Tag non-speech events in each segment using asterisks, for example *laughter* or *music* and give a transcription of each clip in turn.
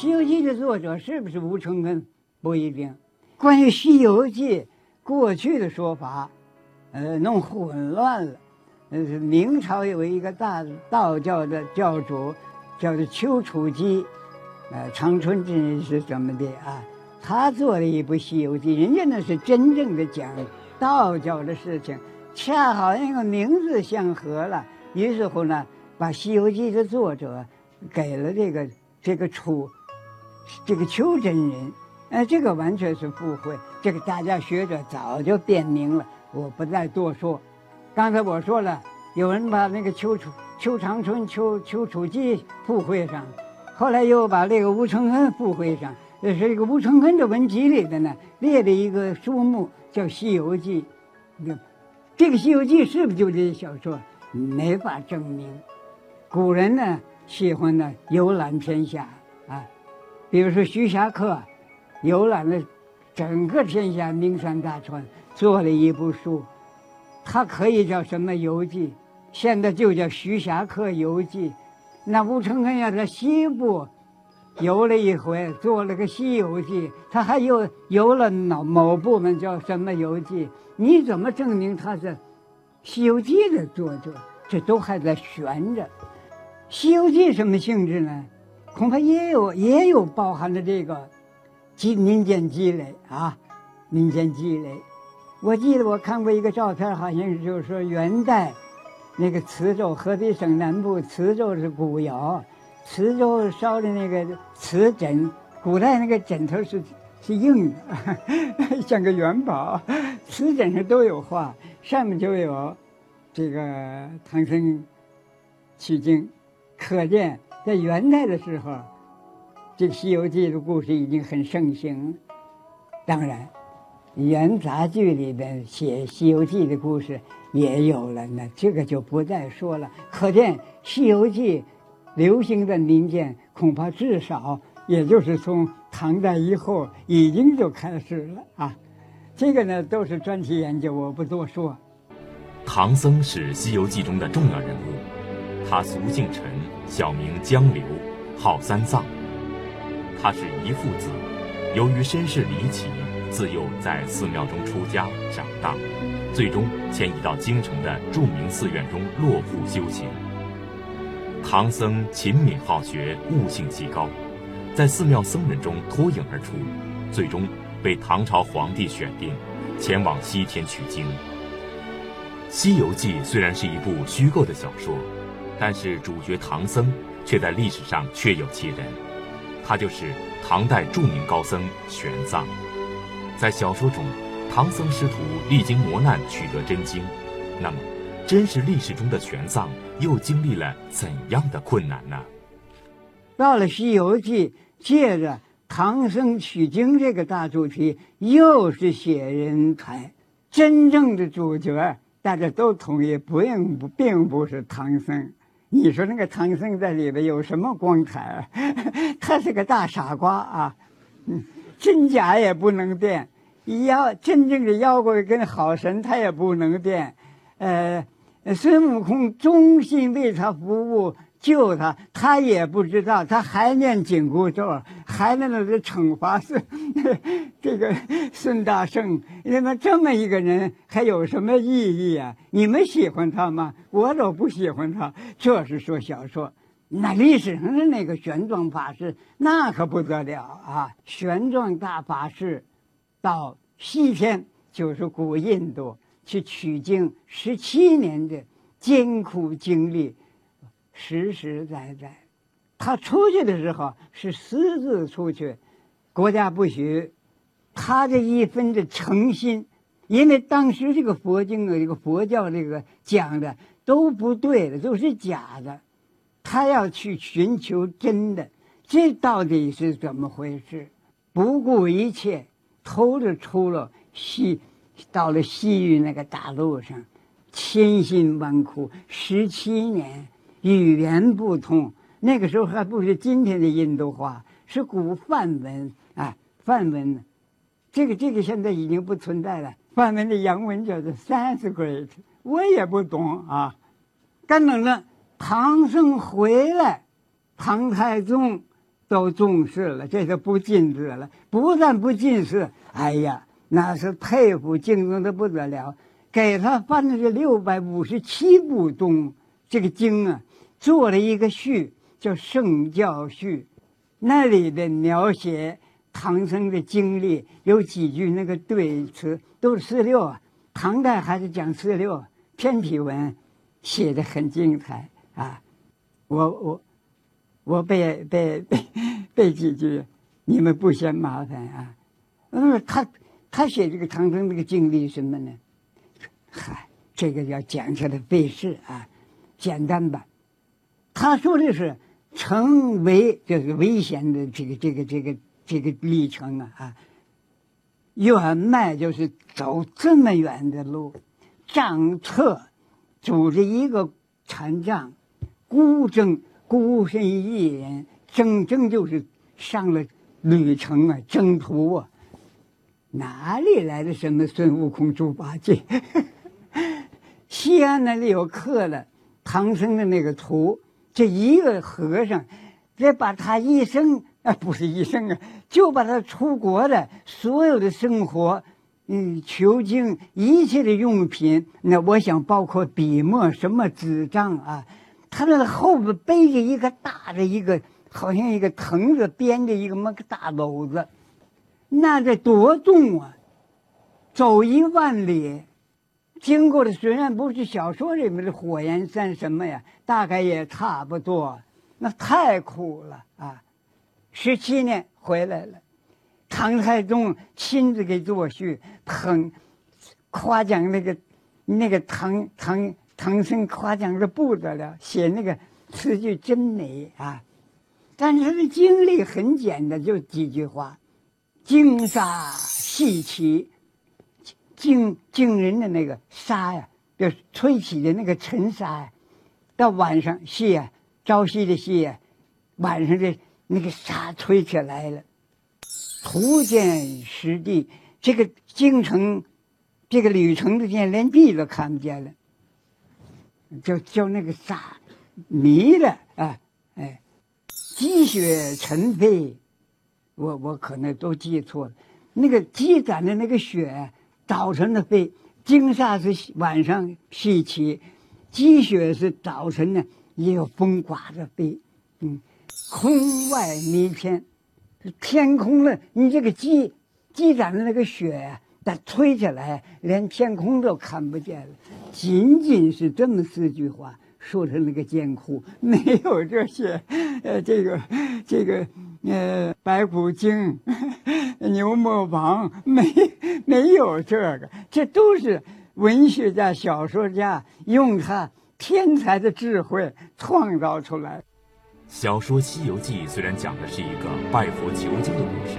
西游记》的作者是不是吴承恩不一定。关于《西游记》过去的说法，呃，弄混乱了。呃，明朝有一个大道教的教主，叫做丘处机，呃，长春之人是怎么的啊？他做了一部《西游记》，人家那是真正的讲道教的事情，恰好那个名字相合了，于是乎呢，把《西游记》的作者给了这个这个楚，这个丘真人，哎，这个完全是附会，这个大家学者早就辨明了，我不再多说。刚才我说了，有人把那个丘处、丘长春、丘丘处机附会上，后来又把这个吴承恩附会上。这是一个吴承恩的文集里的呢，列的一个书目叫《西游记》。你这个《西游记》是不是就这小说？没法证明。古人呢喜欢呢游览天下，比如说徐霞客，游览了整个天下名山大川，做了一部书。它可以叫什么游记？现在就叫《徐霞客游记》。那吴承恩要在西部游了一回，做了个《西游记》，他还又游了某某部分叫什么游记？你怎么证明他是《西游记》的作者？这都还在悬着。《西游记》什么性质呢？恐怕也有也有包含着这个积民间积累啊，民间积累。我记得我看过一个照片，好像就是说元代那个磁州，河北省南部磁州是古窑，磁州烧的那个瓷枕，古代那个枕头是是硬的，*laughs* 像个元宝。瓷枕上都有画，上面就有这个唐僧取经，可见在元代的时候，这《西游记》的故事已经很盛行。当然。元杂剧里边写《西游记》的故事也有了，那这个就不再说了。可见《西游记》流行的民间，恐怕至少也就是从唐代以后已经就开始了啊。这个呢都是专题研究，我不多说。唐僧是《西游记》中的重要人物，他俗姓陈，小名江流，号三藏。他是遗父子，由于身世离奇。自幼在寺庙中出家长大，最终迁移到京城的著名寺院中落户修行。唐僧勤勉好学，悟性极高，在寺庙僧人中脱颖而出，最终被唐朝皇帝选定，前往西天取经。《西游记》虽然是一部虚构的小说，但是主角唐僧却在历史上确有其人，他就是唐代著名高僧玄奘。在小说中，唐僧师徒历经磨难取得真经，那么，真实历史中的玄奘又经历了怎样的困难呢？到了《西游记》，借着唐僧取经这个大主题，又是写人才。真正的主角，大家都同意，并不并不是唐僧。你说那个唐僧在里边有什么光彩？啊 *laughs* 他是个大傻瓜啊！嗯。真假也不能辨，妖真正的妖怪跟好神他也不能辨，呃，孙悟空忠心为他服务救他，他也不知道，他还念紧箍咒，还在那个惩罚孙 *laughs* 这个孙大圣。那么这么一个人还有什么意义啊？你们喜欢他吗？我都不喜欢他。这是说小说。那历史上的那个玄奘法师，那可不得了啊！玄奘大法师到西天，就是古印度去取经，十七年的艰苦经历，实实在在。他出去的时候是私自出去，国家不许。他这一分的诚心，因为当时这个佛经的这个佛教这个讲的都不对的，都是假的。他要去寻求真的，这到底是怎么回事？不顾一切，偷着出了西，到了西域那个大陆上，千辛万苦，十七年，语言不通。那个时候还不是今天的印度话，是古梵文啊，梵文。这个这个现在已经不存在了。梵文的洋文叫做 Sanskrit，我也不懂啊，干等着。唐僧回来，唐太宗都重视了，这就不禁止了。不但不近视，哎呀，那是佩服敬重的不得了。给他翻的这六百五十七部东这个经啊，做了一个序，叫《圣教序》，那里的描写唐僧的经历有几句那个对词都是四六啊，唐代还是讲四六偏体文，写的很精彩啊。我我我背背背背几句，你们不嫌麻烦啊？嗯，他他写这个唐僧这个经历什么呢？嗨，这个要讲起来费事啊，简单吧。他说的是成为就是危险的这个这个这个这个历程啊啊，远迈就是走这么远的路，丈策组织一个禅杖，孤征孤身一人，整整就是上了旅程啊，征途啊，哪里来的什么孙悟空、猪八戒？*laughs* 西安那里有刻了唐僧的那个图，这一个和尚，这把他一生啊，不是一生啊，就把他出国的所有的生活，嗯，求经一切的用品，那我想包括笔墨什么纸张啊，他那后边背着一个大的一个，好像一个藤子编的一个么个大篓子，那得多重啊！走一万里。经过的虽然不是小说里面的火焰山什么呀，大概也差不多。那太苦了啊！十七年回来了，唐太宗亲自给作序，捧夸奖那个那个唐唐唐僧，夸奖的不得了，写那个词句真美啊。但是他的经历很简单，就几句话：金沙细起。惊惊人的那个沙呀，就是吹起的那个尘沙呀，到晚上夕呀，朝夕的夕呀，晚上的那个沙吹起来了，图见实地，这个京城，这个旅程之间连地都看不见了，就叫那个沙迷了啊，哎，积雪尘飞，我我可能都记错了，那个积攒的那个雪。早晨的飞，金沙是晚上细起，积雪是早晨呢，也有风刮着飞，嗯，空外弥天，天空呢，你这个积积攒的那个雪，它吹起来，连天空都看不见了，仅仅是这么四句话。说成那个艰苦，没有这些，呃，这个，这个，呃，白骨精、*laughs* 牛魔王，没，没有这个，这都是文学家、小说家用他天才的智慧创造出来。小说《西游记》虽然讲的是一个拜佛求经的故事，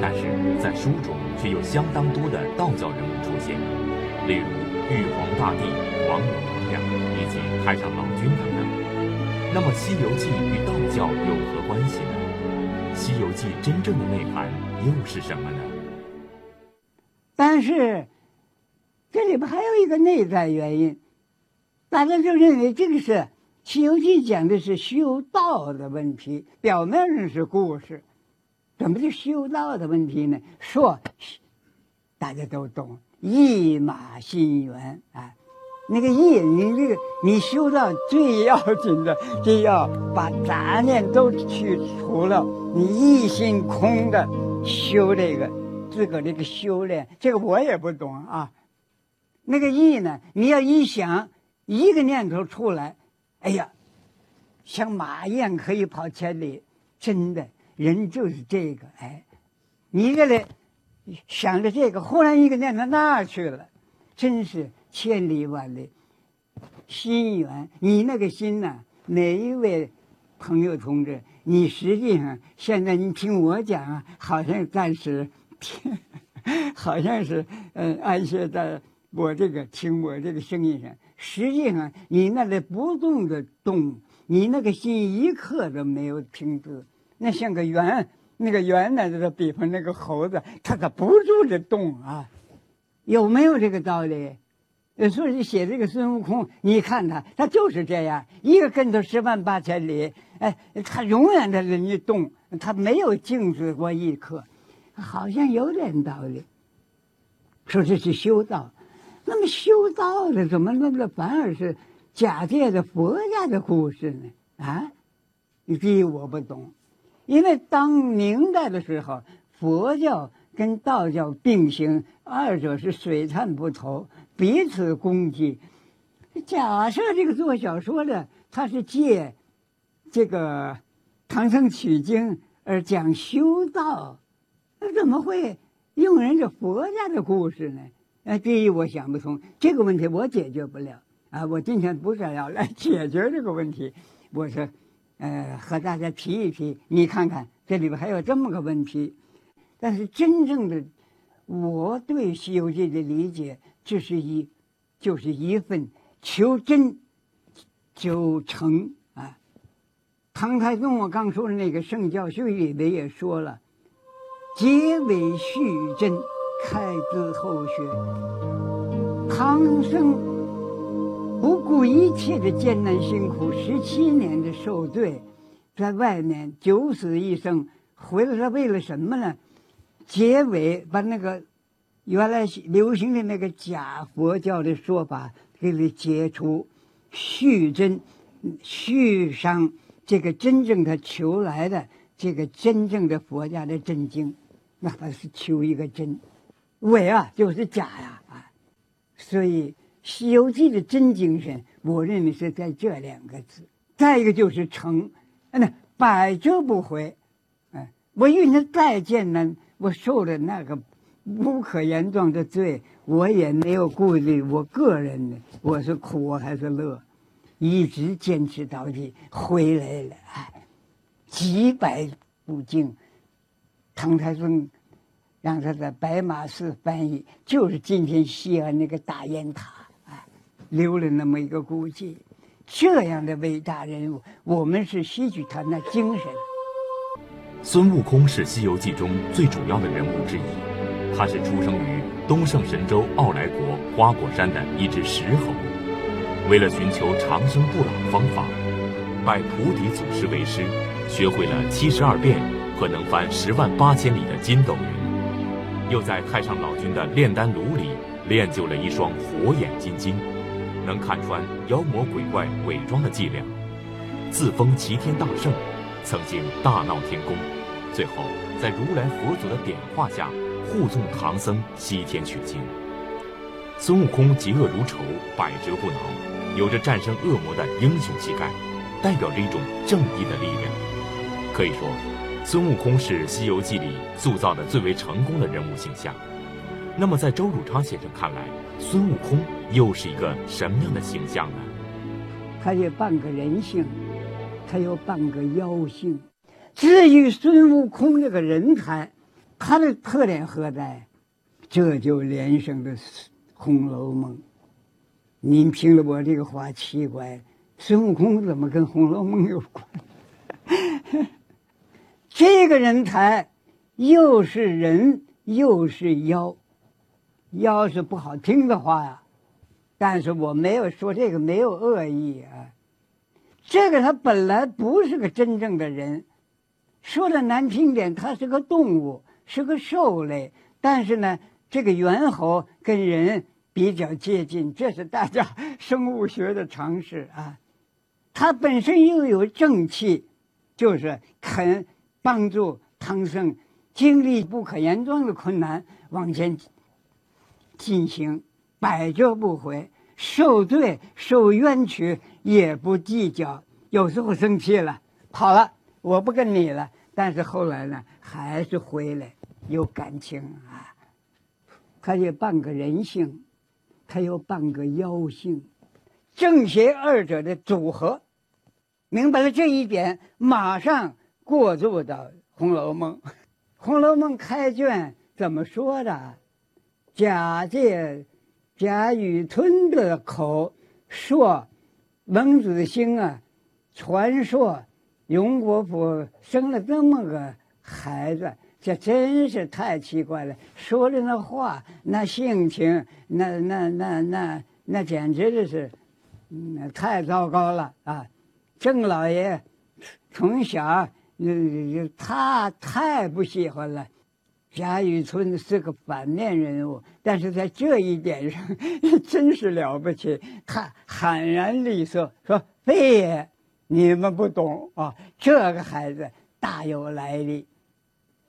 但是在书中却有相当多的道教人物出现，例如玉皇大帝、王母娘娘。以及太上老君等等。那么，《西游记》与道教有何关系呢？《西游记》真正的内涵又是什么呢？但是，这里边还有一个内在原因，大家就认为这个是《西游记》讲的是修道的问题，表面上是故事，怎么就修道的问题呢？说，大家都懂，一马心猿啊。那个意，你这个你修道最要紧的，就要把杂念都去除了，你一心空的修这个自个这个修炼，这个我也不懂啊。那个意呢，你要一想一个念头出来，哎呀，像马一样可以跑千里，真的人就是这个哎，你这里想着这个，忽然一个念头那去了，真是。千里万里，心远。你那个心呐，每一位朋友同志，你实际上现在你听我讲啊，好像暂时听，*laughs* 好像是嗯安歇在我这个听我这个声音上。实际上你那里不动的动，你那个心一刻都没有停止。那像个圆，那个圆呢，就是比方那个猴子，它可不住的动啊，有没有这个道理？呃，所以写这个孙悟空，你看他，他就是这样，一个跟头十万八千里，哎，他永远在那里动，他没有静止过一刻，好像有点道理。说这是修道，那么修道的怎么那么反而是假借着佛家的故事呢？啊，第一我不懂，因为当明代的时候，佛教跟道教并行，二者是水产不投，彼此攻击。假设这个做小说的他是借这个唐僧取经而讲修道，那怎么会？用人家佛家的故事呢？哎，第一我想不通这个问题，我解决不了啊！我今天不是要来解决这个问题，我说，呃，和大家提一提，你看看这里边还有这么个问题。但是真正的，我对《西游记》的理解，这是一，就是一份求真，求诚啊。唐太宗我刚说的那个《圣教序》里边也说了。结尾续真，开枝后学。唐僧不顾一切的艰难辛苦，十七年的受罪，在外面九死一生，回来是为了什么呢？结尾把那个原来流行的那个假佛教的说法给你解除，续真，续上这个真正的求来的这个真正的佛家的真经。那他是求一个真，伪啊就是假呀啊，所以《西游记》的真精神，我认为是在这两个字。再一个就是诚，那百折不回，哎，我遇见再艰难，我受了那个不可言状的罪，我也没有顾虑我个人的，我是苦还是乐，一直坚持到底，回来了，哎，几百部经。唐太宗让他在白马寺翻译，就是今天西安那个大雁塔，哎，留了那么一个古迹。这样的伟大人物，我们是吸取他那精神。孙悟空是《西游记》中最主要的人物之一，他是出生于东胜神州傲来国花果山的一只石猴，为了寻求长生不老的方法，拜菩提祖师为师，学会了七十二变。和能翻十万八千里的筋斗云，又在太上老君的炼丹炉里练就了一双火眼金睛，能看穿妖魔鬼怪伪装的伎俩。自封齐天大圣，曾经大闹天宫，最后在如来佛祖的点化下护送唐僧西天取经。孙悟空嫉恶如仇，百折不挠，有着战胜恶魔的英雄气概，代表着一种正义的力量。可以说。孙悟空是《西游记》里塑造的最为成功的人物形象。那么，在周汝昌先生看来，孙悟空又是一个什么样的形象呢？他有半个人性，他有半个妖性。至于孙悟空这个人才，他的特点何在？这就连上了《红楼梦》。您听了我这个话，奇怪，孙悟空怎么跟《红楼梦》有关？*laughs* 这个人才，又是人又是妖，妖是不好听的话呀，但是我没有说这个没有恶意啊。这个他本来不是个真正的人，说的难听点，它是个动物，是个兽类。但是呢，这个猿猴跟人比较接近，这是大家生物学的常识啊。他本身又有正气，就是肯。帮助唐僧经历不可言状的困难往前进行，百折不回，受罪受冤屈也不计较。有时候生气了，跑了，我不跟你了。但是后来呢，还是回来，有感情啊。他有半个人性，他有半个妖性，正邪二者的组合。明白了这一点，马上。过渡到《红楼梦》，《红楼梦》开卷怎么说的？假借贾雨村的口说，文子兴啊，传说荣国府生了这么个孩子，这真是太奇怪了。说的那话，那性情，那那那那那简直就是，嗯，太糟糕了啊！郑老爷从小，嗯，他太不喜欢了。贾雨村是个反面人物，但是在这一点上 *laughs* 真是了不起。他坦然利索说：“飞爷，你们不懂啊，这个孩子大有来历。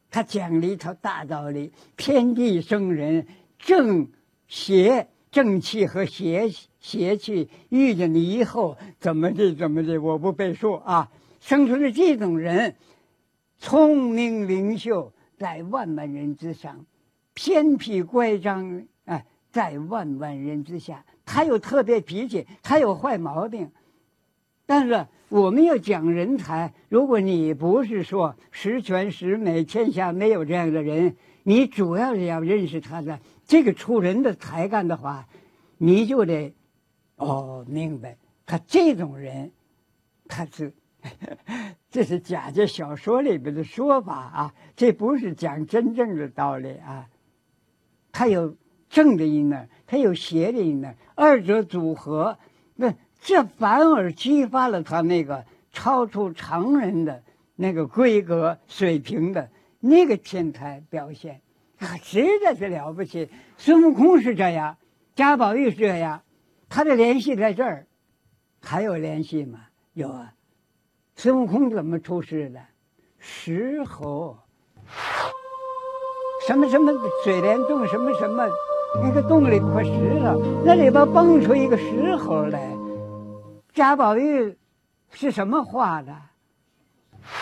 他讲了一套大道理：天地生人，正邪正气和邪邪气遇见你以后，怎么的怎么的，我不背书啊。生出了这种人，聪明灵秀。”在万万人之上，偏僻乖张哎，在万万人之下，他有特别脾气，他有坏毛病。但是我们要讲人才，如果你不是说十全十美，天下没有这样的人，你主要是要认识他的这个出人的才干的话，你就得哦明白，他这种人，他是。*laughs* 这是假借小说里边的说法啊，这不是讲真正的道理啊。它有正的一面，它有邪的一面，二者组合，那这反而激发了他那个超出常人的那个规格水平的那个天才表现啊，实在是了不起。孙悟空是这样，贾宝玉是这样，他的联系在这儿，还有联系吗？有啊。孙悟空怎么出世的？石猴，什么什么水帘洞，什么什么，那个洞里破石头，那里边蹦出一个石猴来。贾宝玉是什么画的？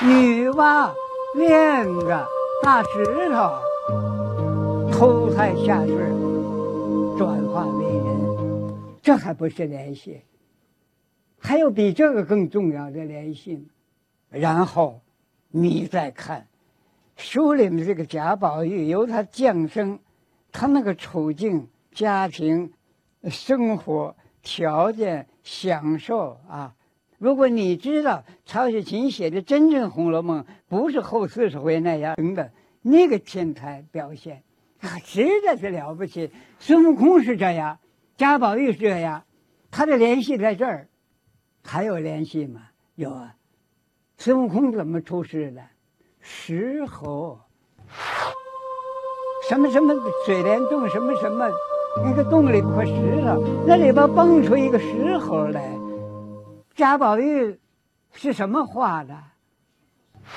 女娲炼个大石头，投胎下世，转化为人，这还不是联系？还有比这个更重要的联系吗？然后，你再看书里面这个贾宝玉，由他降生，他那个处境、家庭、生活条件、享受啊。如果你知道曹雪芹写的真正《红楼梦》不是后四十回那样的那个天才表现啊，实在是了不起。孙悟空是这样，贾宝玉是这样，他的联系在这儿。还有联系吗？有啊，孙悟空怎么出世的？石猴，什么什么水帘洞，什么什么，那个洞里破石头，那里边蹦出一个石猴来。贾宝玉是什么画的？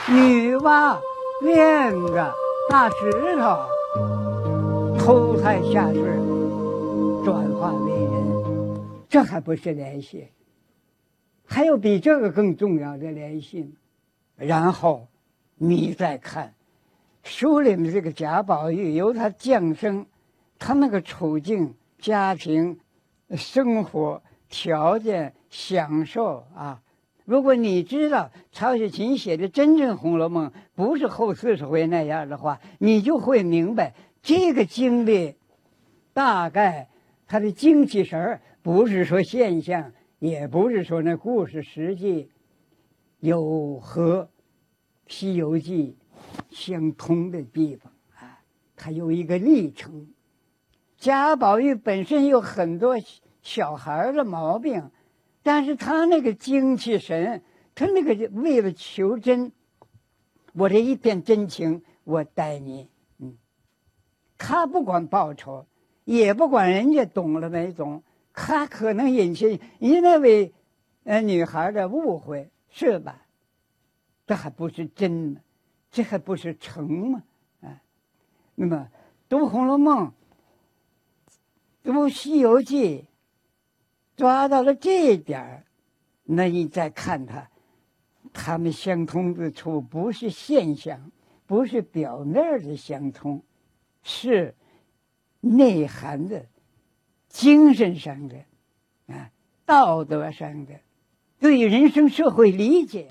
女娲炼个大石头，投胎下世，转化为人，这还不是联系？还有比这个更重要的联系吗？然后，你再看书里面这个贾宝玉，由他降生，他那个处境、家庭、生活条件、享受啊，如果你知道曹雪芹写的真正《红楼梦》不是后四十回那样的话，你就会明白这个经历，大概他的精气神儿不是说现象。也不是说那故事实际有和《西游记》相通的地方啊，它有一个历程。贾宝玉本身有很多小孩的毛病，但是他那个精气神，他那个为了求真，我这一片真情，我待你，嗯，他不管报酬，也不管人家懂了没懂。他可能引起你那位呃女孩的误会，是吧？这还不是真呢，这还不是成吗？啊，那么读《红楼梦》、读《西游记》，抓到了这一点，那你再看他，他们相通之处不是现象，不是表面的相通，是内涵的。精神上的，啊，道德上的，对人生社会理解。